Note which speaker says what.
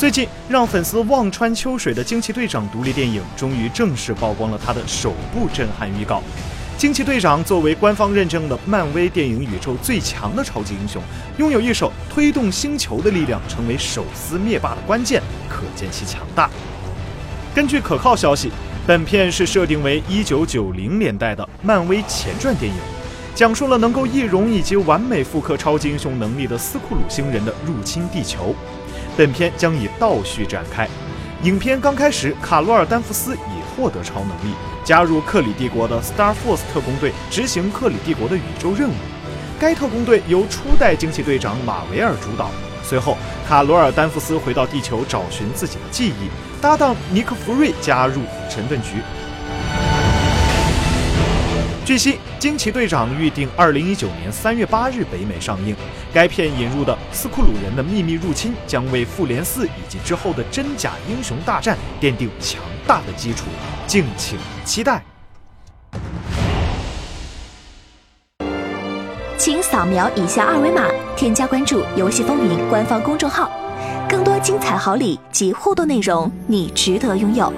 Speaker 1: 最近让粉丝望穿秋水的惊奇队长独立电影，终于正式曝光了他的首部震撼预告。惊奇队长作为官方认证的漫威电影宇宙最强的超级英雄，拥有一手推动星球的力量，成为手撕灭霸的关键，可见其强大。根据可靠消息，本片是设定为1990年代的漫威前传电影，讲述了能够易容以及完美复刻超级英雄能力的斯库鲁星人的入侵地球。本片将以倒叙展开。影片刚开始，卡罗尔·丹弗斯已获得超能力。加入克里帝国的 Star Force 特工队执行克里帝国的宇宙任务。该特工队由初代惊奇队长马维尔主导。随后，卡罗尔·丹弗斯回到地球找寻自己的记忆，搭档尼克·弗瑞加入神盾局。据悉，《惊奇队长》预定二零一九年三月八日北美上映。该片引入的斯库鲁人的秘密入侵，将为复联四以及之后的真假英雄大战奠定强大的基础，敬请期待。
Speaker 2: 请扫描以下二维码，添加关注“游戏风云”官方公众号，更多精彩好礼及互动内容，你值得拥有。